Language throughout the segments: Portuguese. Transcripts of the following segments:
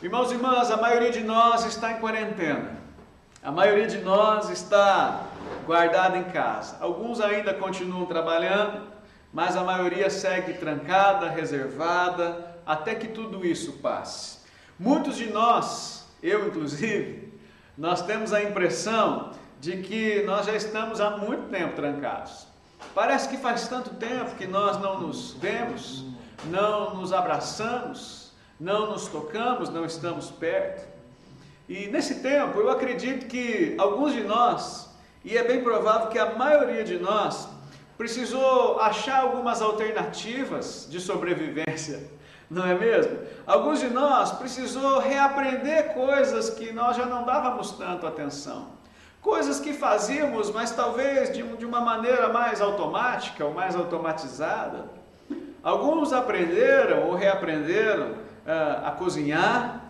Irmãos e irmãs, a maioria de nós está em quarentena. A maioria de nós está guardada em casa. Alguns ainda continuam trabalhando, mas a maioria segue trancada, reservada, até que tudo isso passe. Muitos de nós, eu inclusive, nós temos a impressão de que nós já estamos há muito tempo trancados. Parece que faz tanto tempo que nós não nos vemos, não nos abraçamos, não nos tocamos, não estamos perto. E nesse tempo, eu acredito que alguns de nós, e é bem provável que a maioria de nós, precisou achar algumas alternativas de sobrevivência, não é mesmo? Alguns de nós precisou reaprender coisas que nós já não dávamos tanto atenção. Coisas que fazíamos, mas talvez de, de uma maneira mais automática ou mais automatizada. Alguns aprenderam ou reaprenderam a cozinhar,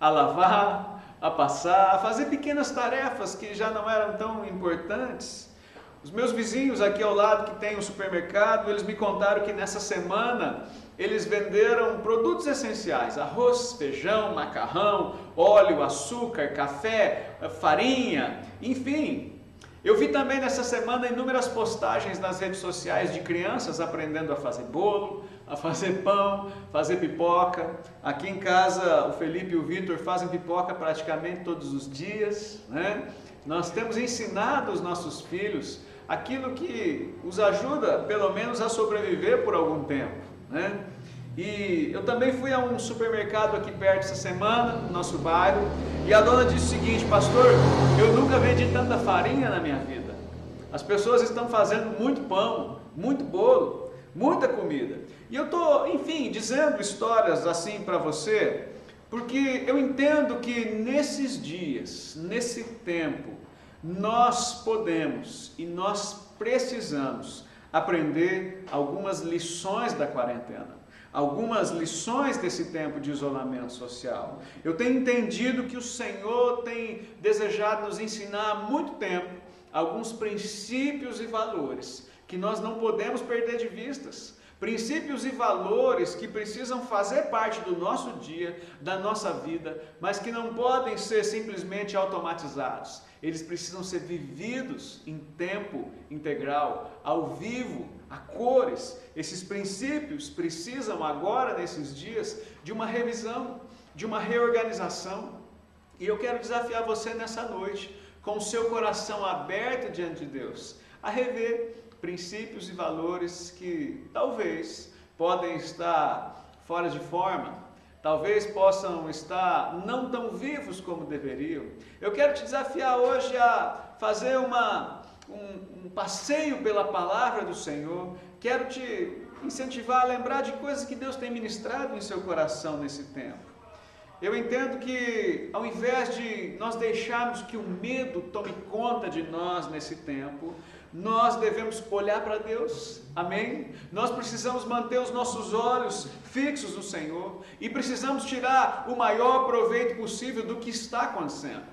a lavar, a passar, a fazer pequenas tarefas que já não eram tão importantes. Os meus vizinhos aqui ao lado que tem um supermercado, eles me contaram que nessa semana eles venderam produtos essenciais: arroz, feijão, macarrão, óleo, açúcar, café, farinha, enfim. Eu vi também nessa semana inúmeras postagens nas redes sociais de crianças aprendendo a fazer bolo, a fazer pão, fazer pipoca. Aqui em casa, o Felipe e o Vitor fazem pipoca praticamente todos os dias. Né? Nós temos ensinado os nossos filhos aquilo que os ajuda, pelo menos, a sobreviver por algum tempo. Né? E eu também fui a um supermercado aqui perto essa semana, no nosso bairro, e a dona disse o seguinte: Pastor, eu nunca vendi tanta farinha na minha vida. As pessoas estão fazendo muito pão, muito bolo, muita comida. E eu estou, enfim, dizendo histórias assim para você, porque eu entendo que nesses dias, nesse tempo, nós podemos e nós precisamos aprender algumas lições da quarentena, algumas lições desse tempo de isolamento social. Eu tenho entendido que o Senhor tem desejado nos ensinar há muito tempo alguns princípios e valores que nós não podemos perder de vistas princípios e valores que precisam fazer parte do nosso dia, da nossa vida, mas que não podem ser simplesmente automatizados. Eles precisam ser vividos em tempo integral, ao vivo, a cores. Esses princípios precisam agora, nesses dias, de uma revisão, de uma reorganização. E eu quero desafiar você nessa noite, com o seu coração aberto diante de Deus, a rever princípios e valores que talvez podem estar fora de forma, talvez possam estar não tão vivos como deveriam. Eu quero te desafiar hoje a fazer uma, um, um passeio pela palavra do Senhor. Quero te incentivar a lembrar de coisas que Deus tem ministrado em seu coração nesse tempo. Eu entendo que ao invés de nós deixarmos que o medo tome conta de nós nesse tempo, nós devemos olhar para Deus, amém? Nós precisamos manter os nossos olhos fixos no Senhor e precisamos tirar o maior proveito possível do que está acontecendo.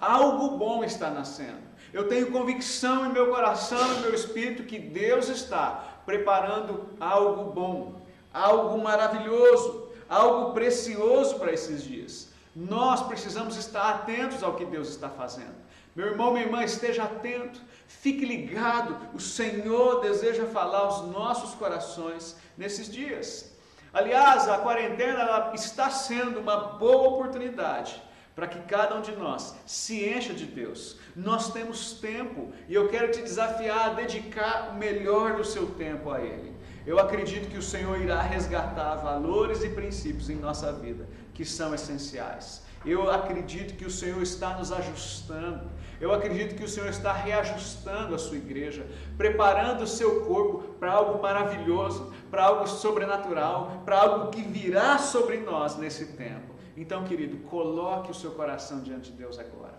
Algo bom está nascendo. Eu tenho convicção em meu coração e meu espírito que Deus está preparando algo bom, algo maravilhoso, algo precioso para esses dias. Nós precisamos estar atentos ao que Deus está fazendo. Meu irmão, minha irmã, esteja atento, fique ligado. O Senhor deseja falar aos nossos corações nesses dias. Aliás, a quarentena está sendo uma boa oportunidade para que cada um de nós se encha de Deus. Nós temos tempo e eu quero te desafiar a dedicar o melhor do seu tempo a Ele. Eu acredito que o Senhor irá resgatar valores e princípios em nossa vida que são essenciais. Eu acredito que o Senhor está nos ajustando. Eu acredito que o Senhor está reajustando a sua igreja, preparando o seu corpo para algo maravilhoso, para algo sobrenatural, para algo que virá sobre nós nesse tempo. Então, querido, coloque o seu coração diante de Deus agora.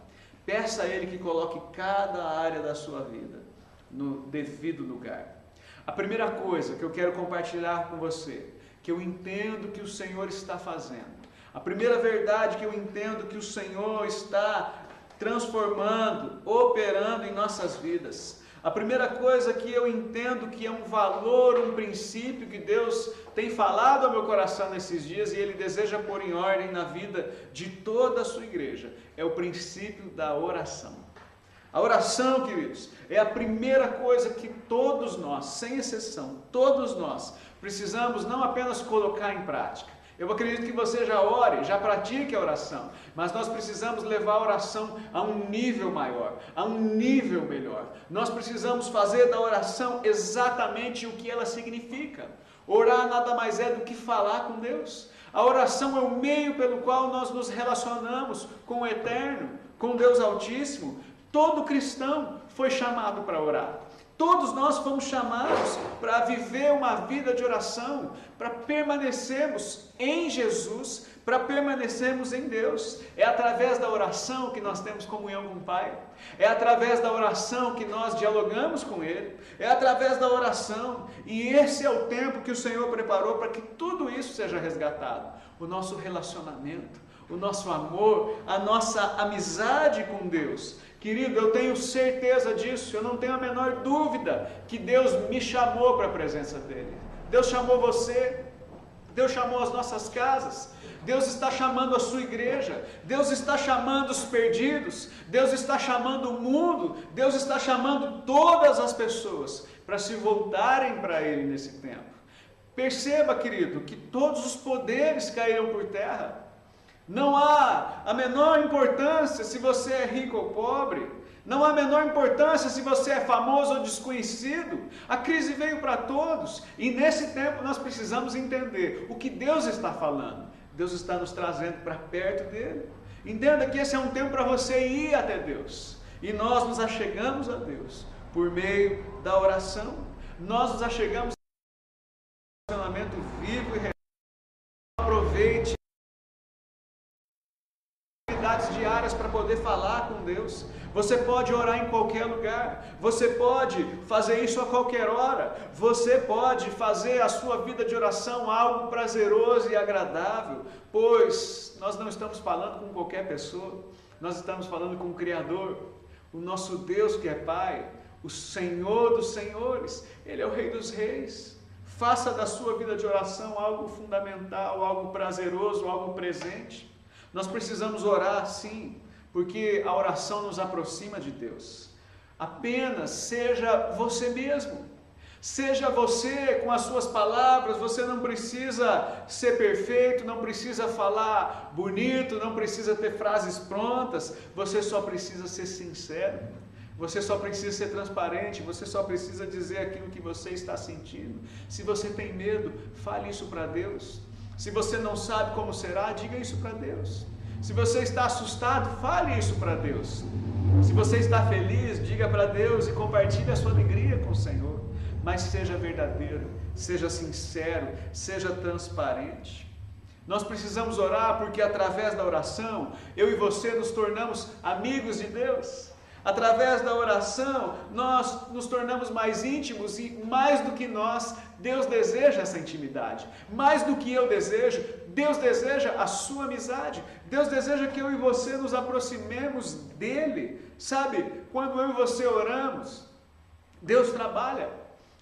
Peça a Ele que coloque cada área da sua vida no devido lugar. A primeira coisa que eu quero compartilhar com você, que eu entendo que o Senhor está fazendo, a primeira verdade que eu entendo que o Senhor está transformando, operando em nossas vidas. A primeira coisa que eu entendo que é um valor, um princípio que Deus tem falado ao meu coração nesses dias e Ele deseja pôr em ordem na vida de toda a sua igreja, é o princípio da oração. A oração, queridos, é a primeira coisa que todos nós, sem exceção, todos nós, precisamos não apenas colocar em prática, eu acredito que você já ore, já pratique a oração, mas nós precisamos levar a oração a um nível maior, a um nível melhor. Nós precisamos fazer da oração exatamente o que ela significa. Orar nada mais é do que falar com Deus. A oração é o meio pelo qual nós nos relacionamos com o Eterno, com Deus Altíssimo. Todo cristão foi chamado para orar. Todos nós fomos chamados para viver uma vida de oração, para permanecermos em Jesus, para permanecermos em Deus. É através da oração que nós temos comunhão com o Pai, é através da oração que nós dialogamos com Ele, é através da oração, e esse é o tempo que o Senhor preparou para que tudo isso seja resgatado. O nosso relacionamento, o nosso amor, a nossa amizade com Deus Querido, eu tenho certeza disso, eu não tenho a menor dúvida que Deus me chamou para a presença dEle. Deus chamou você, Deus chamou as nossas casas, Deus está chamando a sua igreja, Deus está chamando os perdidos, Deus está chamando o mundo, Deus está chamando todas as pessoas para se voltarem para Ele nesse tempo. Perceba, querido, que todos os poderes caíram por terra. Não há a menor importância se você é rico ou pobre. Não há a menor importância se você é famoso ou desconhecido. A crise veio para todos e nesse tempo nós precisamos entender o que Deus está falando. Deus está nos trazendo para perto dele. Entenda que esse é um tempo para você ir até Deus. E nós nos achegamos a Deus por meio da oração. Nós nos achegamos a um relacionamento vivo e real. Poder falar com Deus. Você pode orar em qualquer lugar. Você pode fazer isso a qualquer hora. Você pode fazer a sua vida de oração algo prazeroso e agradável, pois nós não estamos falando com qualquer pessoa. Nós estamos falando com o Criador, o nosso Deus que é Pai, o Senhor dos Senhores. Ele é o Rei dos Reis. Faça da sua vida de oração algo fundamental, algo prazeroso, algo presente. Nós precisamos orar sim, porque a oração nos aproxima de Deus. Apenas seja você mesmo. Seja você com as suas palavras, você não precisa ser perfeito, não precisa falar bonito, não precisa ter frases prontas, você só precisa ser sincero. Você só precisa ser transparente, você só precisa dizer aquilo que você está sentindo. Se você tem medo, fale isso para Deus. Se você não sabe como será, diga isso para Deus. Se você está assustado, fale isso para Deus. Se você está feliz, diga para Deus e compartilhe a sua alegria com o Senhor. Mas seja verdadeiro, seja sincero, seja transparente. Nós precisamos orar porque através da oração, eu e você nos tornamos amigos de Deus. Através da oração, nós nos tornamos mais íntimos e mais do que nós, Deus deseja essa intimidade. Mais do que eu desejo, Deus deseja a sua amizade. Deus deseja que eu e você nos aproximemos dele. Sabe, quando eu e você oramos, Deus trabalha.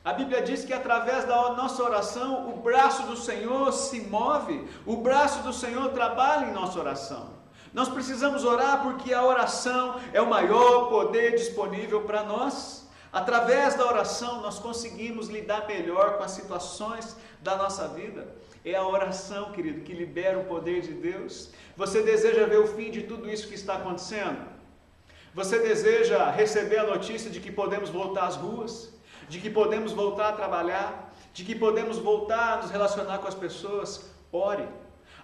A Bíblia diz que através da nossa oração, o braço do Senhor se move, o braço do Senhor trabalha em nossa oração. Nós precisamos orar porque a oração é o maior poder disponível para nós. Através da oração, nós conseguimos lidar melhor com as situações da nossa vida. É a oração, querido, que libera o poder de Deus. Você deseja ver o fim de tudo isso que está acontecendo? Você deseja receber a notícia de que podemos voltar às ruas? De que podemos voltar a trabalhar? De que podemos voltar a nos relacionar com as pessoas? Ore.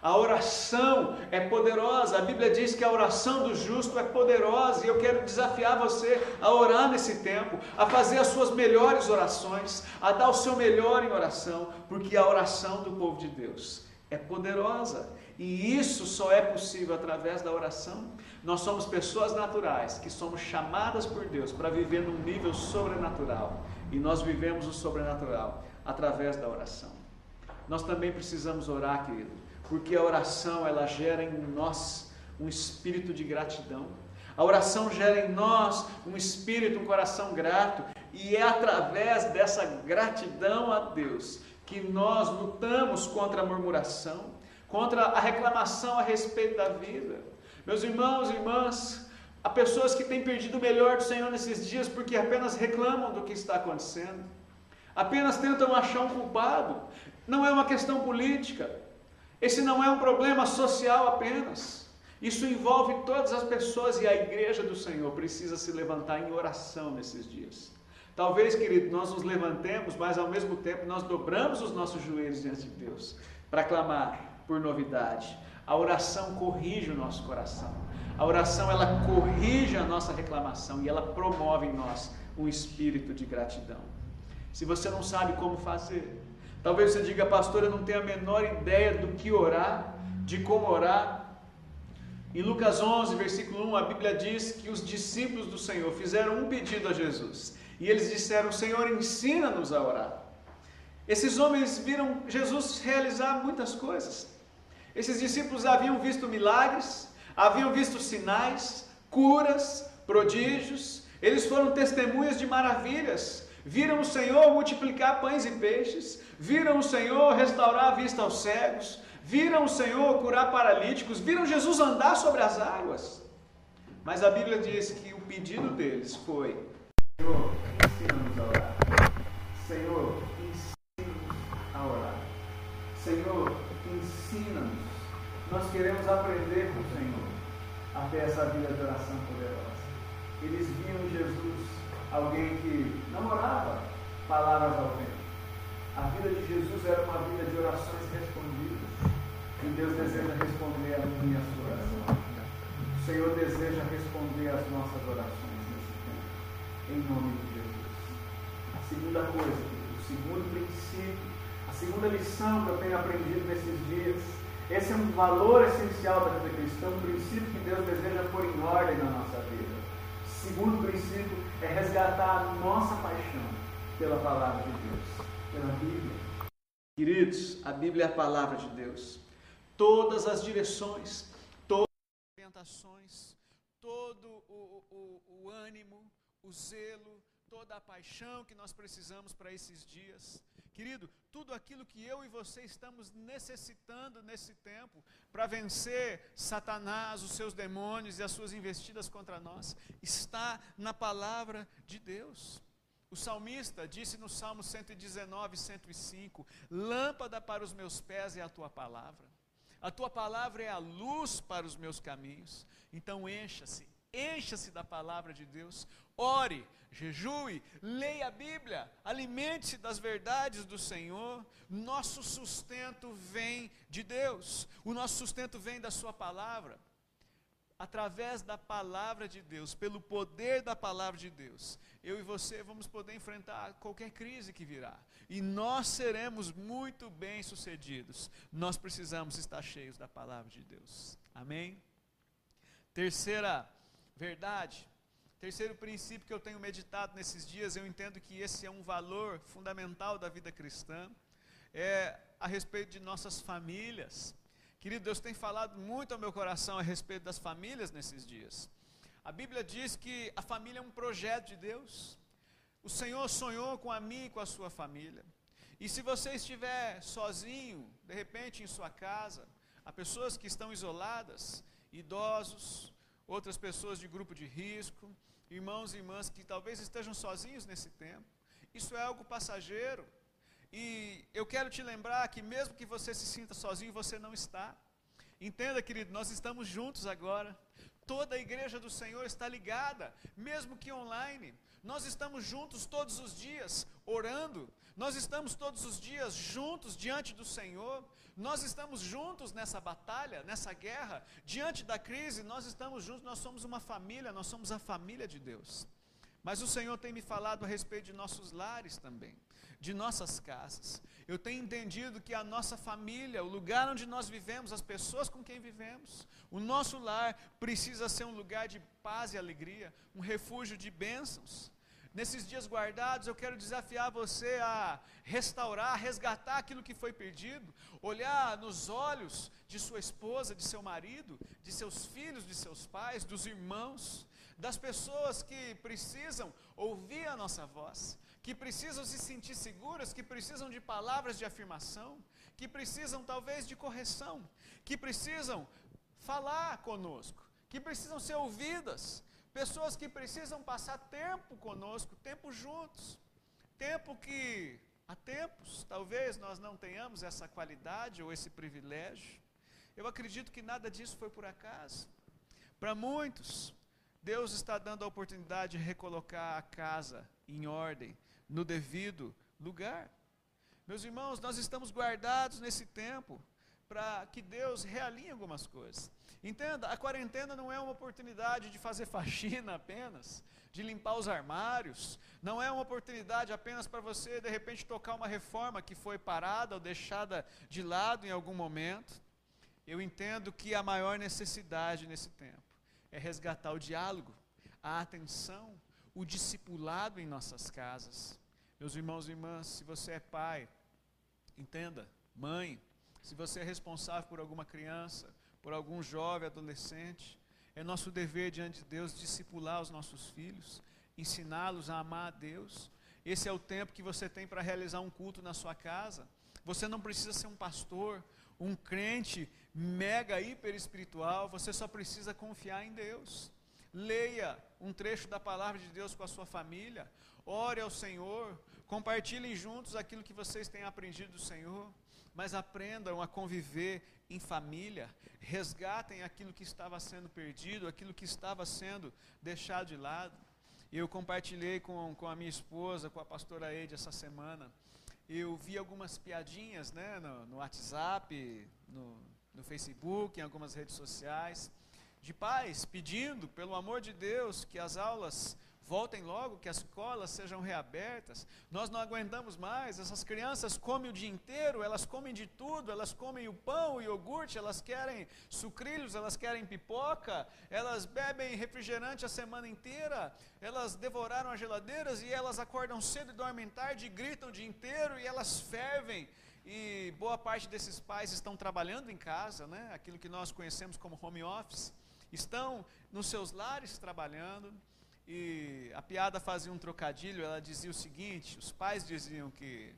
A oração é poderosa. A Bíblia diz que a oração do justo é poderosa. E eu quero desafiar você a orar nesse tempo, a fazer as suas melhores orações, a dar o seu melhor em oração, porque a oração do povo de Deus é poderosa. E isso só é possível através da oração. Nós somos pessoas naturais que somos chamadas por Deus para viver num nível sobrenatural. E nós vivemos o sobrenatural através da oração. Nós também precisamos orar, querido porque a oração ela gera em nós um espírito de gratidão. A oração gera em nós um espírito, um coração grato, e é através dessa gratidão a Deus que nós lutamos contra a murmuração, contra a reclamação a respeito da vida. Meus irmãos e irmãs, há pessoas que têm perdido o melhor do Senhor nesses dias porque apenas reclamam do que está acontecendo, apenas tentam achar um culpado. Não é uma questão política, esse não é um problema social apenas. Isso envolve todas as pessoas e a igreja do Senhor precisa se levantar em oração nesses dias. Talvez, querido, nós nos levantemos, mas ao mesmo tempo nós dobramos os nossos joelhos diante de Deus para clamar por novidade. A oração corrige o nosso coração. A oração ela corrige a nossa reclamação e ela promove em nós um espírito de gratidão. Se você não sabe como fazer, talvez você diga, pastor, eu não tenho a menor ideia do que orar, de como orar. Em Lucas 11, versículo 1, a Bíblia diz que os discípulos do Senhor fizeram um pedido a Jesus. E eles disseram: Senhor, ensina-nos a orar. Esses homens viram Jesus realizar muitas coisas. Esses discípulos haviam visto milagres, haviam visto sinais, curas, prodígios, eles foram testemunhas de maravilhas. Viram o Senhor multiplicar pães e peixes, viram o Senhor restaurar a vista aos cegos, viram o Senhor curar paralíticos, viram Jesus andar sobre as águas. Mas a Bíblia diz que o pedido deles foi: Senhor, ensina-nos a orar. Senhor, ensina-nos a orar. Senhor, ensina-nos. Nós queremos aprender com o Senhor a ter essa vida de oração poderosa. Eles viam em Jesus alguém que não orava palavras ao vento. A vida de Jesus era uma vida de orações respondidas. E Deus deseja responder a minha a sua oração. O Senhor deseja responder às nossas orações nesse tempo. Em nome de Jesus. A segunda coisa, o segundo princípio, a segunda lição que eu tenho aprendido nesses dias. Esse é um valor essencial da vida cristã, um princípio que Deus deseja pôr em ordem na nossa vida. Segundo princípio é resgatar a nossa paixão pela palavra de Deus pela Bíblia. Queridos, a Bíblia é a palavra de Deus. Todas as direções, todas as orientações, todo o, o, o ânimo, o zelo, toda a paixão que nós precisamos para esses dias. Querido, tudo aquilo que eu e você estamos necessitando nesse tempo para vencer Satanás, os seus demônios e as suas investidas contra nós, está na palavra de Deus. O salmista disse no Salmo 119, 105: Lâmpada para os meus pés é a tua palavra, a tua palavra é a luz para os meus caminhos. Então encha-se, encha-se da palavra de Deus, ore, jejue, leia a Bíblia, alimente-se das verdades do Senhor. Nosso sustento vem de Deus, o nosso sustento vem da Sua palavra através da palavra de Deus, pelo poder da palavra de Deus, eu e você vamos poder enfrentar qualquer crise que virá. E nós seremos muito bem sucedidos. Nós precisamos estar cheios da palavra de Deus. Amém? Terceira verdade, terceiro princípio que eu tenho meditado nesses dias, eu entendo que esse é um valor fundamental da vida cristã, é a respeito de nossas famílias. Querido, Deus tem falado muito ao meu coração a respeito das famílias nesses dias. A Bíblia diz que a família é um projeto de Deus. O Senhor sonhou com a mim e com a sua família. E se você estiver sozinho, de repente em sua casa, há pessoas que estão isoladas, idosos, outras pessoas de grupo de risco, irmãos e irmãs que talvez estejam sozinhos nesse tempo. Isso é algo passageiro. E eu quero te lembrar que mesmo que você se sinta sozinho, você não está. Entenda, querido, nós estamos juntos agora. Toda a igreja do Senhor está ligada, mesmo que online. Nós estamos juntos todos os dias, orando. Nós estamos todos os dias juntos diante do Senhor. Nós estamos juntos nessa batalha, nessa guerra, diante da crise. Nós estamos juntos, nós somos uma família, nós somos a família de Deus. Mas o Senhor tem me falado a respeito de nossos lares também de nossas casas. Eu tenho entendido que a nossa família, o lugar onde nós vivemos, as pessoas com quem vivemos, o nosso lar precisa ser um lugar de paz e alegria, um refúgio de bênçãos. Nesses dias guardados, eu quero desafiar você a restaurar, resgatar aquilo que foi perdido, olhar nos olhos de sua esposa, de seu marido, de seus filhos, de seus pais, dos irmãos, das pessoas que precisam ouvir a nossa voz, que precisam se sentir seguras, que precisam de palavras de afirmação, que precisam talvez de correção, que precisam falar conosco, que precisam ser ouvidas, pessoas que precisam passar tempo conosco, tempo juntos, tempo que há tempos talvez nós não tenhamos essa qualidade ou esse privilégio. Eu acredito que nada disso foi por acaso. Para muitos, Deus está dando a oportunidade de recolocar a casa em ordem, no devido lugar. Meus irmãos, nós estamos guardados nesse tempo para que Deus realinhe algumas coisas. Entenda, a quarentena não é uma oportunidade de fazer faxina apenas, de limpar os armários, não é uma oportunidade apenas para você de repente tocar uma reforma que foi parada ou deixada de lado em algum momento. Eu entendo que a maior necessidade nesse tempo é resgatar o diálogo, a atenção, o discipulado em nossas casas. Meus irmãos e irmãs, se você é pai, entenda, mãe, se você é responsável por alguma criança, por algum jovem, adolescente, é nosso dever diante de Deus discipular os nossos filhos, ensiná-los a amar a Deus. Esse é o tempo que você tem para realizar um culto na sua casa. Você não precisa ser um pastor, um crente mega hiper espiritual, você só precisa confiar em Deus. Leia um trecho da palavra de Deus com a sua família, ore ao Senhor, compartilhem juntos aquilo que vocês têm aprendido do Senhor mas aprendam a conviver em família, resgatem aquilo que estava sendo perdido, aquilo que estava sendo deixado de lado. Eu compartilhei com, com a minha esposa, com a pastora Eide essa semana. Eu vi algumas piadinhas né, no, no WhatsApp, no, no Facebook, em algumas redes sociais, de pais pedindo, pelo amor de Deus, que as aulas voltem logo, que as escolas sejam reabertas. Nós não aguentamos mais. Essas crianças comem o dia inteiro, elas comem de tudo, elas comem o pão, o iogurte, elas querem sucrilhos, elas querem pipoca, elas bebem refrigerante a semana inteira, elas devoraram as geladeiras e elas acordam cedo e dormem tarde, e gritam o dia inteiro e elas fervem. E boa parte desses pais estão trabalhando em casa, né? aquilo que nós conhecemos como home office, estão nos seus lares trabalhando e a piada fazia um trocadilho, ela dizia o seguinte: os pais diziam que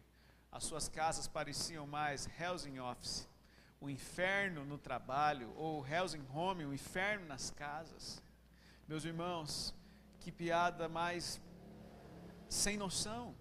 as suas casas pareciam mais housing office, o inferno no trabalho, ou housing home, o inferno nas casas. Meus irmãos, que piada mais sem noção.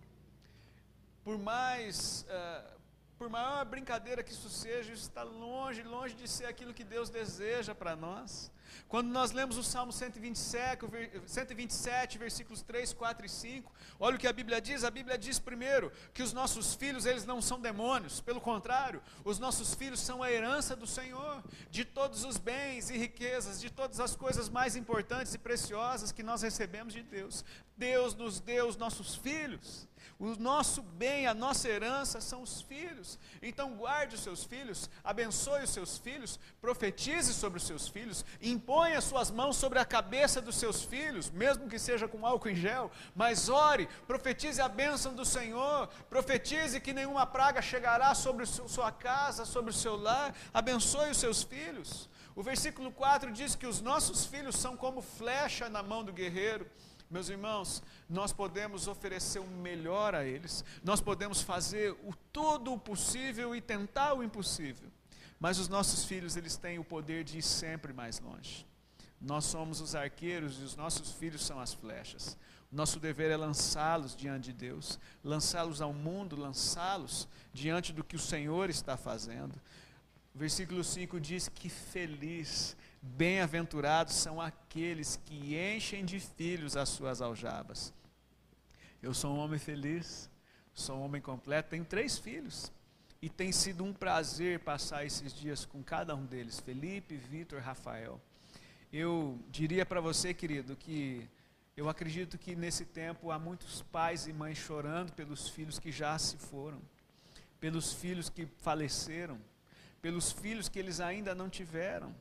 Por mais, uh, por maior brincadeira que isso seja, isso está longe, longe de ser aquilo que Deus deseja para nós. Quando nós lemos o Salmo 127, 127, versículos 3, 4 e 5, olha o que a Bíblia diz. A Bíblia diz primeiro que os nossos filhos, eles não são demônios, pelo contrário, os nossos filhos são a herança do Senhor, de todos os bens e riquezas, de todas as coisas mais importantes e preciosas que nós recebemos de Deus. Deus nos deu os nossos filhos. O nosso bem, a nossa herança são os filhos. Então guarde os seus filhos, abençoe os seus filhos, profetize sobre os seus filhos, as suas mãos sobre a cabeça dos seus filhos, mesmo que seja com álcool em gel, mas ore, profetize a bênção do Senhor, profetize que nenhuma praga chegará sobre sua casa, sobre o seu lar, abençoe os seus filhos. O versículo 4 diz que os nossos filhos são como flecha na mão do guerreiro. Meus irmãos, nós podemos oferecer o melhor a eles, nós podemos fazer o todo o possível e tentar o impossível, mas os nossos filhos, eles têm o poder de ir sempre mais longe. Nós somos os arqueiros e os nossos filhos são as flechas. Nosso dever é lançá-los diante de Deus, lançá-los ao mundo, lançá-los diante do que o Senhor está fazendo. Versículo 5 diz que feliz Bem-aventurados são aqueles que enchem de filhos as suas aljabas. Eu sou um homem feliz, sou um homem completo, tenho três filhos. E tem sido um prazer passar esses dias com cada um deles, Felipe, Vitor, Rafael. Eu diria para você, querido, que eu acredito que nesse tempo há muitos pais e mães chorando pelos filhos que já se foram, pelos filhos que faleceram, pelos filhos que eles ainda não tiveram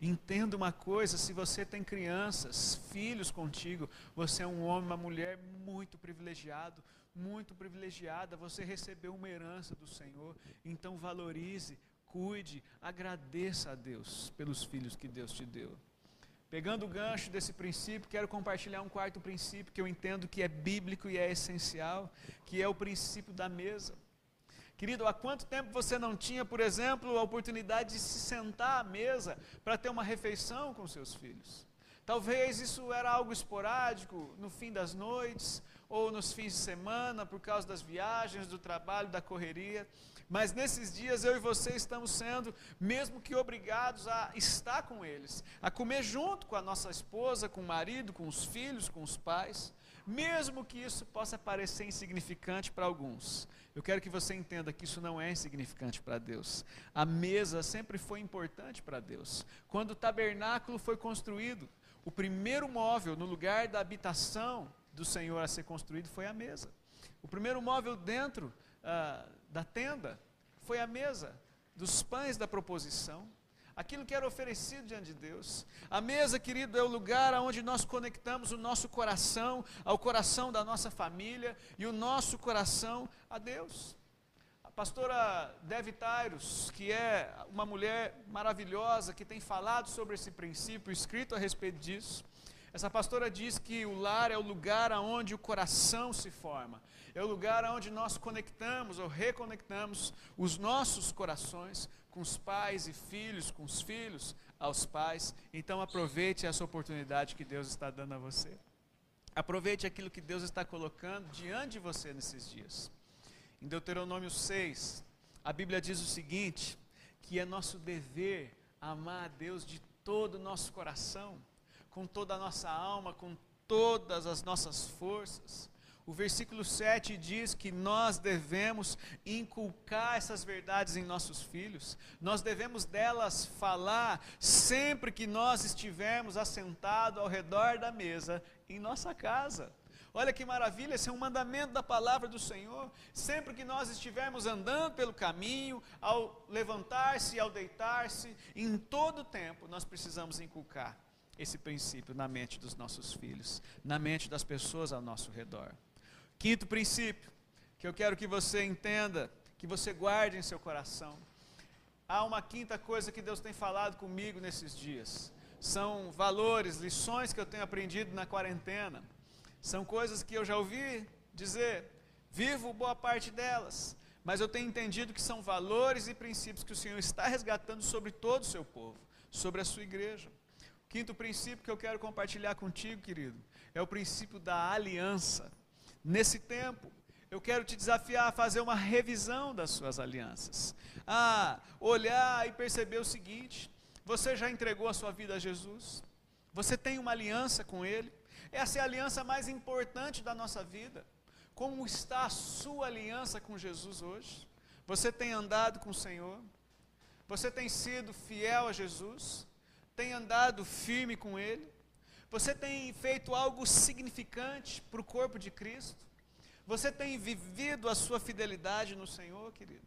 Entenda uma coisa: se você tem crianças, filhos contigo, você é um homem, uma mulher muito privilegiado, muito privilegiada. Você recebeu uma herança do Senhor, então valorize, cuide, agradeça a Deus pelos filhos que Deus te deu. Pegando o gancho desse princípio, quero compartilhar um quarto princípio que eu entendo que é bíblico e é essencial, que é o princípio da mesa. Querido, há quanto tempo você não tinha, por exemplo, a oportunidade de se sentar à mesa para ter uma refeição com seus filhos? Talvez isso era algo esporádico, no fim das noites, ou nos fins de semana, por causa das viagens, do trabalho, da correria. Mas nesses dias eu e você estamos sendo, mesmo que obrigados a estar com eles, a comer junto com a nossa esposa, com o marido, com os filhos, com os pais, mesmo que isso possa parecer insignificante para alguns. Eu quero que você entenda que isso não é insignificante para Deus. A mesa sempre foi importante para Deus. Quando o tabernáculo foi construído, o primeiro móvel no lugar da habitação do Senhor a ser construído foi a mesa. O primeiro móvel dentro ah, da tenda foi a mesa dos pães da proposição, aquilo que era oferecido diante de Deus. A mesa, querido, é o lugar onde nós conectamos o nosso coração ao coração da nossa família e o nosso coração a Deus. A pastora Dev Tyrus, que é uma mulher maravilhosa, que tem falado sobre esse princípio, escrito a respeito disso, essa pastora diz que o lar é o lugar onde o coração se forma, é o lugar onde nós conectamos ou reconectamos os nossos corações com os pais e filhos, com os filhos aos pais. Então aproveite essa oportunidade que Deus está dando a você. Aproveite aquilo que Deus está colocando diante de você nesses dias. Em Deuteronômio 6, a Bíblia diz o seguinte: que é nosso dever amar a Deus de todo o nosso coração com toda a nossa alma, com todas as nossas forças. O versículo 7 diz que nós devemos inculcar essas verdades em nossos filhos, nós devemos delas falar sempre que nós estivermos assentados ao redor da mesa em nossa casa. Olha que maravilha, esse é um mandamento da palavra do Senhor. Sempre que nós estivermos andando pelo caminho, ao levantar-se e ao deitar-se, em todo tempo nós precisamos inculcar esse princípio na mente dos nossos filhos, na mente das pessoas ao nosso redor. Quinto princípio, que eu quero que você entenda, que você guarde em seu coração. Há uma quinta coisa que Deus tem falado comigo nesses dias. São valores, lições que eu tenho aprendido na quarentena. São coisas que eu já ouvi dizer, vivo boa parte delas, mas eu tenho entendido que são valores e princípios que o Senhor está resgatando sobre todo o seu povo, sobre a sua igreja. Quinto princípio que eu quero compartilhar contigo, querido, é o princípio da aliança. Nesse tempo, eu quero te desafiar a fazer uma revisão das suas alianças, a olhar e perceber o seguinte: você já entregou a sua vida a Jesus? Você tem uma aliança com Ele? Essa é a aliança mais importante da nossa vida. Como está a sua aliança com Jesus hoje? Você tem andado com o Senhor? Você tem sido fiel a Jesus? tem andado firme com Ele? Você tem feito algo significante para o corpo de Cristo? Você tem vivido a sua fidelidade no Senhor, querido?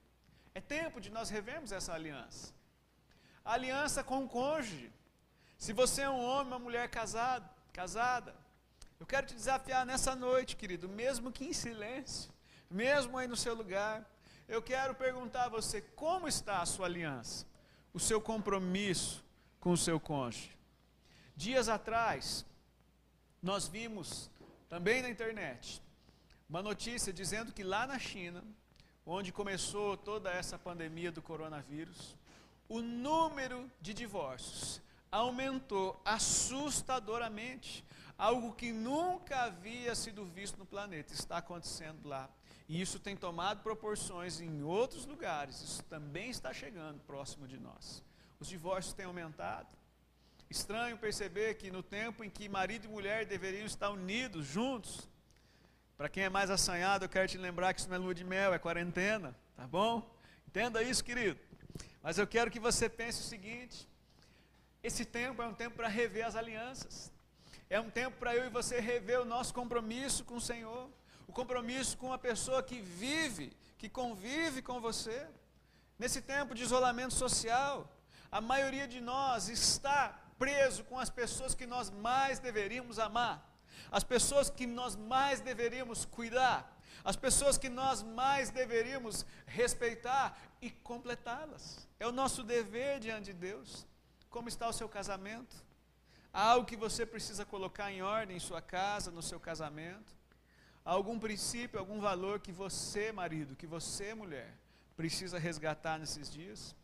É tempo de nós revermos essa aliança. A aliança com o cônjuge. Se você é um homem, uma mulher casado, casada, eu quero te desafiar nessa noite, querido, mesmo que em silêncio, mesmo aí no seu lugar, eu quero perguntar a você como está a sua aliança, o seu compromisso, com o seu cônjuge. Dias atrás, nós vimos também na internet uma notícia dizendo que lá na China, onde começou toda essa pandemia do coronavírus, o número de divórcios aumentou assustadoramente, algo que nunca havia sido visto no planeta, está acontecendo lá. E isso tem tomado proporções em outros lugares, isso também está chegando próximo de nós os divórcios têm aumentado. Estranho perceber que no tempo em que marido e mulher deveriam estar unidos, juntos, para quem é mais assanhado, eu quero te lembrar que isso não é lua de mel, é quarentena, tá bom? Entenda isso, querido. Mas eu quero que você pense o seguinte: esse tempo é um tempo para rever as alianças, é um tempo para eu e você rever o nosso compromisso com o Senhor, o compromisso com a pessoa que vive, que convive com você. Nesse tempo de isolamento social, a maioria de nós está preso com as pessoas que nós mais deveríamos amar, as pessoas que nós mais deveríamos cuidar, as pessoas que nós mais deveríamos respeitar e completá-las. É o nosso dever diante de Deus. Como está o seu casamento? Há algo que você precisa colocar em ordem em sua casa, no seu casamento? Há algum princípio, algum valor que você, marido, que você, mulher, precisa resgatar nesses dias?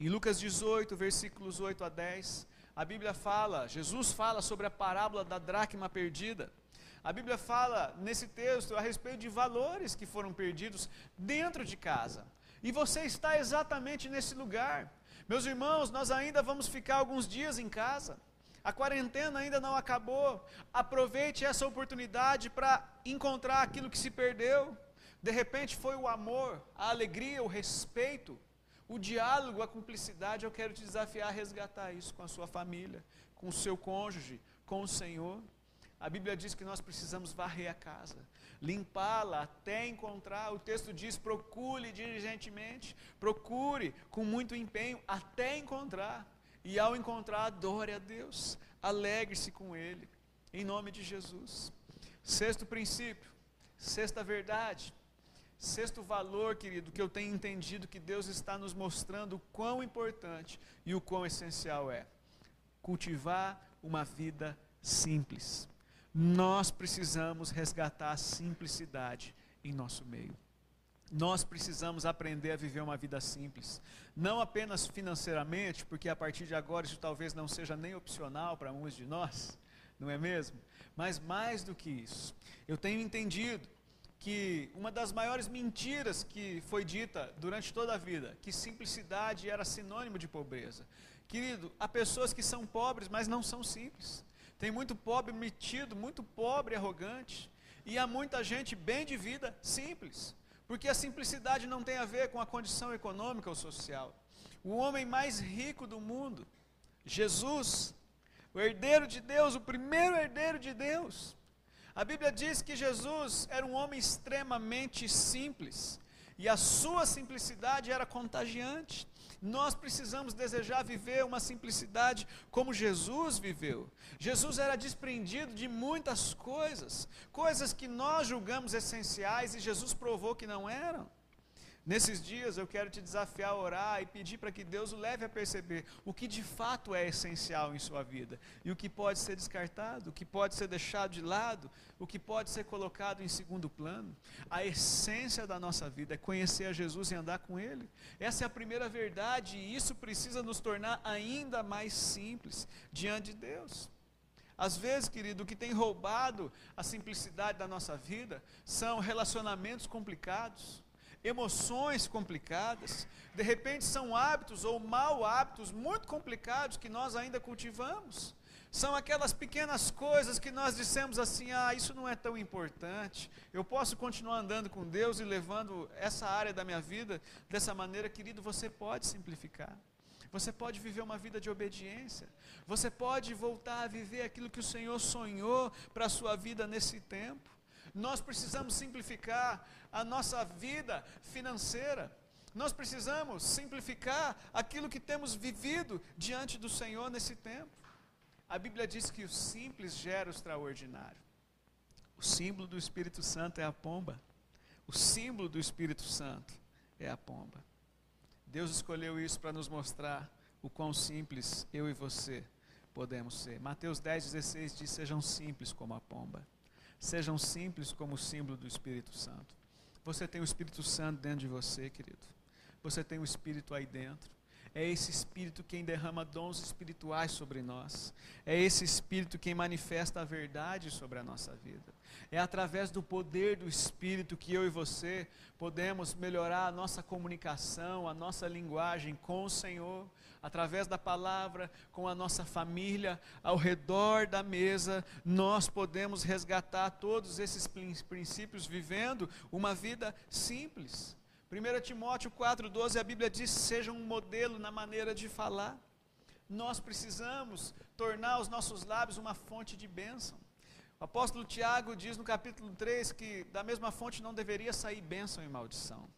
Em Lucas 18, versículos 8 a 10, a Bíblia fala, Jesus fala sobre a parábola da dracma perdida. A Bíblia fala nesse texto a respeito de valores que foram perdidos dentro de casa. E você está exatamente nesse lugar. Meus irmãos, nós ainda vamos ficar alguns dias em casa. A quarentena ainda não acabou. Aproveite essa oportunidade para encontrar aquilo que se perdeu. De repente foi o amor, a alegria, o respeito, o diálogo, a cumplicidade. Eu quero te desafiar a resgatar isso com a sua família, com o seu cônjuge, com o Senhor. A Bíblia diz que nós precisamos varrer a casa, limpá-la até encontrar. O texto diz: procure diligentemente, procure com muito empenho até encontrar. E ao encontrar, adore a Deus, alegre-se com Ele, em nome de Jesus. Sexto princípio, sexta verdade, sexto valor, querido, que eu tenho entendido que Deus está nos mostrando o quão importante e o quão essencial é cultivar uma vida simples. Nós precisamos resgatar a simplicidade em nosso meio. Nós precisamos aprender a viver uma vida simples, não apenas financeiramente, porque a partir de agora isso talvez não seja nem opcional para muitos de nós, não é mesmo? Mas mais do que isso, eu tenho entendido que uma das maiores mentiras que foi dita durante toda a vida, que simplicidade era sinônimo de pobreza. Querido, há pessoas que são pobres, mas não são simples. Tem muito pobre metido, muito pobre arrogante. E há muita gente bem de vida simples. Porque a simplicidade não tem a ver com a condição econômica ou social. O homem mais rico do mundo, Jesus, o herdeiro de Deus, o primeiro herdeiro de Deus. A Bíblia diz que Jesus era um homem extremamente simples. E a sua simplicidade era contagiante. Nós precisamos desejar viver uma simplicidade como Jesus viveu. Jesus era desprendido de muitas coisas, coisas que nós julgamos essenciais e Jesus provou que não eram. Nesses dias eu quero te desafiar a orar e pedir para que Deus o leve a perceber o que de fato é essencial em sua vida e o que pode ser descartado, o que pode ser deixado de lado, o que pode ser colocado em segundo plano. A essência da nossa vida é conhecer a Jesus e andar com Ele. Essa é a primeira verdade e isso precisa nos tornar ainda mais simples diante de Deus. Às vezes, querido, o que tem roubado a simplicidade da nossa vida são relacionamentos complicados emoções complicadas, de repente são hábitos ou mal hábitos muito complicados que nós ainda cultivamos. São aquelas pequenas coisas que nós dissemos assim: ah, isso não é tão importante. Eu posso continuar andando com Deus e levando essa área da minha vida dessa maneira, querido. Você pode simplificar. Você pode viver uma vida de obediência. Você pode voltar a viver aquilo que o Senhor sonhou para a sua vida nesse tempo. Nós precisamos simplificar a nossa vida financeira. Nós precisamos simplificar aquilo que temos vivido diante do Senhor nesse tempo. A Bíblia diz que o simples gera o extraordinário. O símbolo do Espírito Santo é a pomba. O símbolo do Espírito Santo é a pomba. Deus escolheu isso para nos mostrar o quão simples eu e você podemos ser. Mateus 10, 16 diz: Sejam simples como a pomba sejam simples como o símbolo do Espírito Santo. Você tem o Espírito Santo dentro de você, querido. Você tem o Espírito aí dentro. É esse Espírito quem derrama dons espirituais sobre nós. É esse Espírito quem manifesta a verdade sobre a nossa vida. É através do poder do Espírito que eu e você podemos melhorar a nossa comunicação, a nossa linguagem com o Senhor, através da palavra, com a nossa família, ao redor da mesa, nós podemos resgatar todos esses princípios vivendo uma vida simples. 1 Timóteo 4,12, a Bíblia diz: seja um modelo na maneira de falar. Nós precisamos tornar os nossos lábios uma fonte de bênção. O apóstolo Tiago diz no capítulo 3 que da mesma fonte não deveria sair bênção e maldição.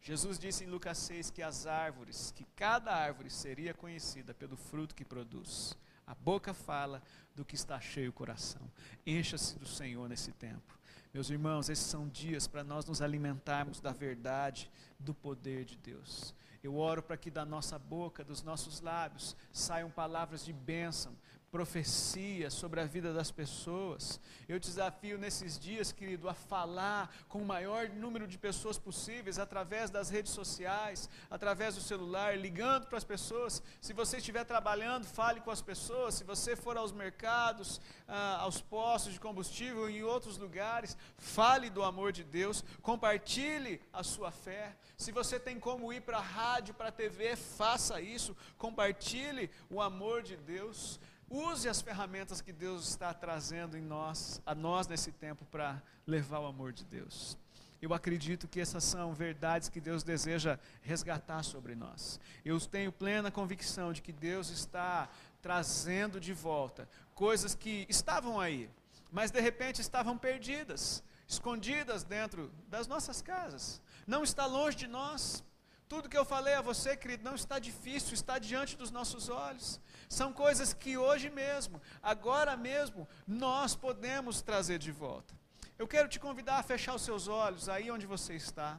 Jesus disse em Lucas 6 que as árvores, que cada árvore seria conhecida pelo fruto que produz. A boca fala do que está cheio o coração. Encha-se do Senhor nesse tempo. Meus irmãos, esses são dias para nós nos alimentarmos da verdade, do poder de Deus. Eu oro para que da nossa boca, dos nossos lábios, saiam palavras de bênção, profecia sobre a vida das pessoas. Eu desafio nesses dias, querido, a falar com o maior número de pessoas possíveis através das redes sociais, através do celular, ligando para as pessoas. Se você estiver trabalhando, fale com as pessoas. Se você for aos mercados, ah, aos postos de combustível, em outros lugares, fale do amor de Deus, compartilhe a sua fé. Se você tem como ir para a rádio, para a TV, faça isso, compartilhe o amor de Deus. Use as ferramentas que Deus está trazendo em nós, a nós nesse tempo para levar o amor de Deus. Eu acredito que essas são verdades que Deus deseja resgatar sobre nós. Eu tenho plena convicção de que Deus está trazendo de volta coisas que estavam aí, mas de repente estavam perdidas, escondidas dentro das nossas casas. Não está longe de nós. Tudo que eu falei a você, querido, não está difícil, está diante dos nossos olhos. São coisas que hoje mesmo, agora mesmo, nós podemos trazer de volta. Eu quero te convidar a fechar os seus olhos aí onde você está,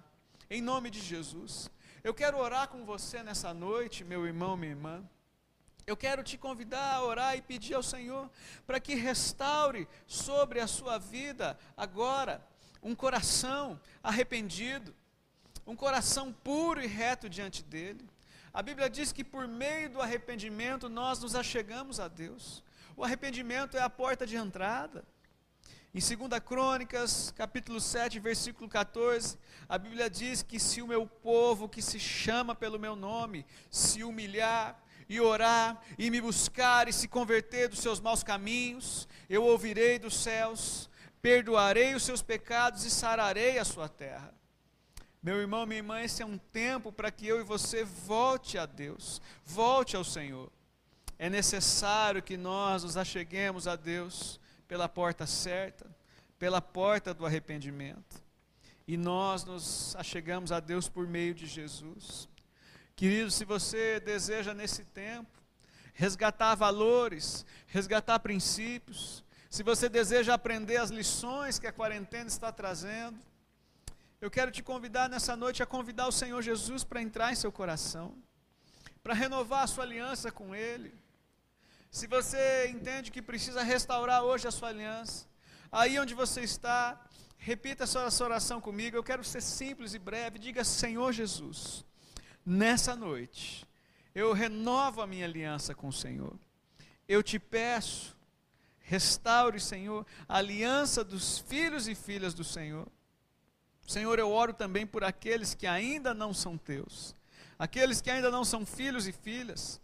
em nome de Jesus. Eu quero orar com você nessa noite, meu irmão, minha irmã. Eu quero te convidar a orar e pedir ao Senhor para que restaure sobre a sua vida agora um coração arrependido um coração puro e reto diante dele. A Bíblia diz que por meio do arrependimento nós nos achegamos a Deus. O arrependimento é a porta de entrada. Em 2 Crônicas, capítulo 7, versículo 14, a Bíblia diz que se o meu povo que se chama pelo meu nome se humilhar e orar e me buscar e se converter dos seus maus caminhos, eu ouvirei dos céus, perdoarei os seus pecados e sararei a sua terra. Meu irmão, minha irmã, esse é um tempo para que eu e você volte a Deus, volte ao Senhor. É necessário que nós nos acheguemos a Deus pela porta certa, pela porta do arrependimento. E nós nos achegamos a Deus por meio de Jesus. Querido, se você deseja nesse tempo resgatar valores, resgatar princípios, se você deseja aprender as lições que a quarentena está trazendo, eu quero te convidar nessa noite a convidar o Senhor Jesus para entrar em seu coração, para renovar a sua aliança com Ele. Se você entende que precisa restaurar hoje a sua aliança, aí onde você está, repita essa oração comigo. Eu quero ser simples e breve. Diga: Senhor Jesus, nessa noite, eu renovo a minha aliança com o Senhor. Eu te peço, restaure, Senhor, a aliança dos filhos e filhas do Senhor. Senhor, eu oro também por aqueles que ainda não são teus, aqueles que ainda não são filhos e filhas,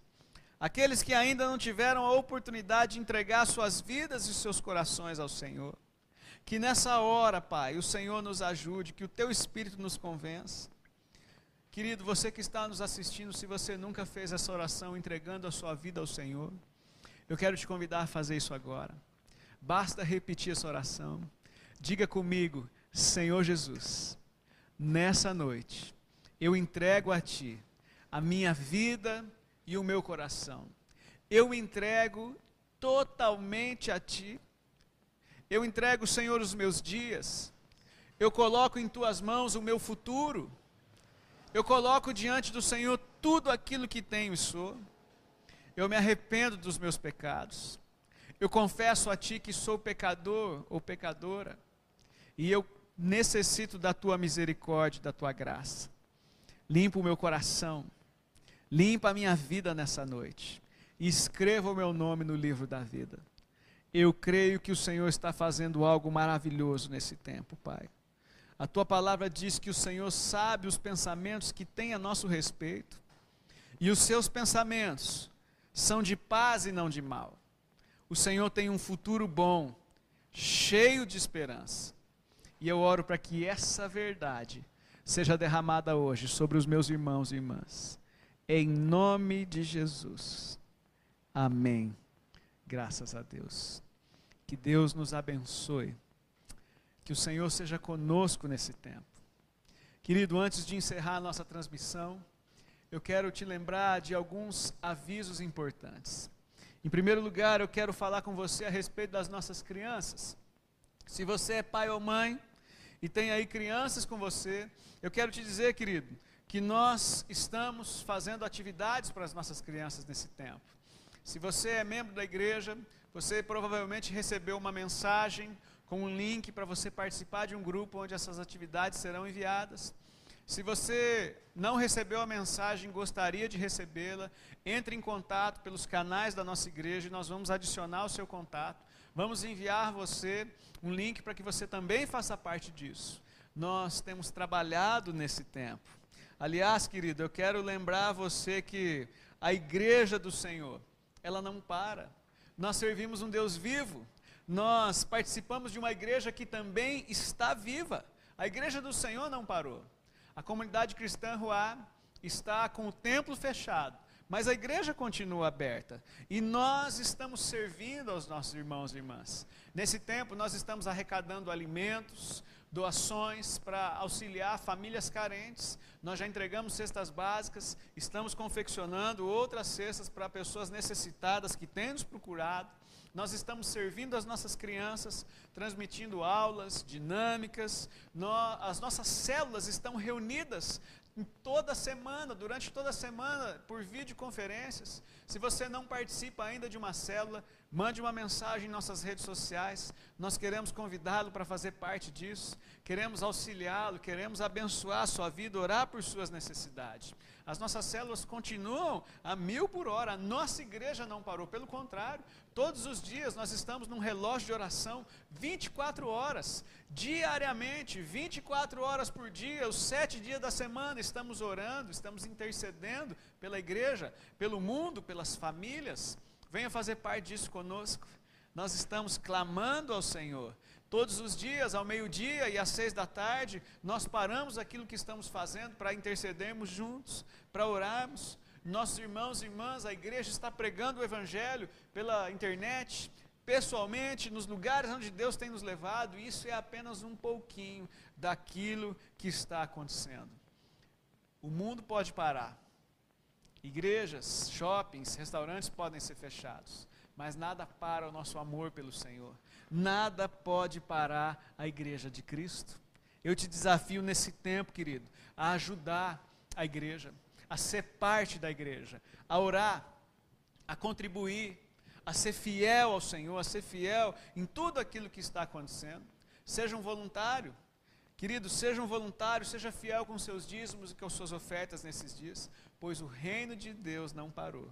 aqueles que ainda não tiveram a oportunidade de entregar suas vidas e seus corações ao Senhor. Que nessa hora, Pai, o Senhor nos ajude, que o teu Espírito nos convença. Querido, você que está nos assistindo, se você nunca fez essa oração entregando a sua vida ao Senhor, eu quero te convidar a fazer isso agora. Basta repetir essa oração. Diga comigo: Senhor Jesus, nessa noite, eu entrego a Ti a minha vida e o meu coração. Eu entrego totalmente a Ti. Eu entrego, Senhor, os meus dias. Eu coloco em Tuas mãos o meu futuro. Eu coloco diante do Senhor tudo aquilo que tenho e sou. Eu me arrependo dos meus pecados. Eu confesso a Ti que sou pecador ou pecadora. E eu necessito da tua misericórdia, da tua graça. Limpa o meu coração, limpa a minha vida nessa noite. E escreva o meu nome no livro da vida. Eu creio que o Senhor está fazendo algo maravilhoso nesse tempo, Pai. A tua palavra diz que o Senhor sabe os pensamentos que tem a nosso respeito, e os seus pensamentos são de paz e não de mal. O Senhor tem um futuro bom, cheio de esperança. E eu oro para que essa verdade seja derramada hoje sobre os meus irmãos e irmãs. Em nome de Jesus. Amém. Graças a Deus. Que Deus nos abençoe. Que o Senhor seja conosco nesse tempo. Querido, antes de encerrar a nossa transmissão, eu quero te lembrar de alguns avisos importantes. Em primeiro lugar, eu quero falar com você a respeito das nossas crianças. Se você é pai ou mãe e tem aí crianças com você, eu quero te dizer, querido, que nós estamos fazendo atividades para as nossas crianças nesse tempo. Se você é membro da igreja, você provavelmente recebeu uma mensagem com um link para você participar de um grupo onde essas atividades serão enviadas. Se você não recebeu a mensagem, gostaria de recebê-la, entre em contato pelos canais da nossa igreja e nós vamos adicionar o seu contato. Vamos enviar você um link para que você também faça parte disso. Nós temos trabalhado nesse tempo. Aliás, querido, eu quero lembrar você que a igreja do Senhor, ela não para. Nós servimos um Deus vivo. Nós participamos de uma igreja que também está viva. A igreja do Senhor não parou. A comunidade cristã Ruá está com o templo fechado, mas a igreja continua aberta. E nós estamos servindo aos nossos irmãos e irmãs. Nesse tempo, nós estamos arrecadando alimentos, doações para auxiliar famílias carentes. Nós já entregamos cestas básicas, estamos confeccionando outras cestas para pessoas necessitadas que têm nos procurado. Nós estamos servindo as nossas crianças, transmitindo aulas dinâmicas. Nós, as nossas células estão reunidas toda semana, durante toda a semana, por videoconferências. Se você não participa ainda de uma célula, mande uma mensagem em nossas redes sociais. Nós queremos convidá-lo para fazer parte disso. Queremos auxiliá-lo, queremos abençoar a sua vida, orar por suas necessidades. As nossas células continuam a mil por hora. A nossa igreja não parou, pelo contrário, todos os dias nós estamos num relógio de oração 24 horas, diariamente, 24 horas por dia, os sete dias da semana estamos orando, estamos intercedendo pela igreja, pelo mundo, pelas famílias. Venha fazer parte disso conosco. Nós estamos clamando ao Senhor. Todos os dias, ao meio-dia e às seis da tarde, nós paramos aquilo que estamos fazendo para intercedermos juntos, para orarmos. Nossos irmãos e irmãs, a igreja está pregando o Evangelho pela internet, pessoalmente, nos lugares onde Deus tem nos levado. Isso é apenas um pouquinho daquilo que está acontecendo. O mundo pode parar. Igrejas, shoppings, restaurantes podem ser fechados, mas nada para o nosso amor pelo Senhor. Nada pode parar a igreja de Cristo. Eu te desafio nesse tempo, querido, a ajudar a igreja, a ser parte da igreja, a orar, a contribuir, a ser fiel ao Senhor, a ser fiel em tudo aquilo que está acontecendo. Seja um voluntário, Querido, seja um voluntário, seja fiel com seus dízimos e com suas ofertas nesses dias, pois o reino de Deus não parou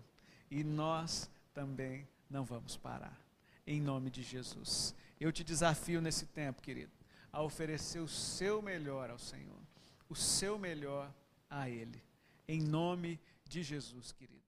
e nós também não vamos parar. Em nome de Jesus. Eu te desafio nesse tempo, querido, a oferecer o seu melhor ao Senhor, o seu melhor a Ele. Em nome de Jesus, querido.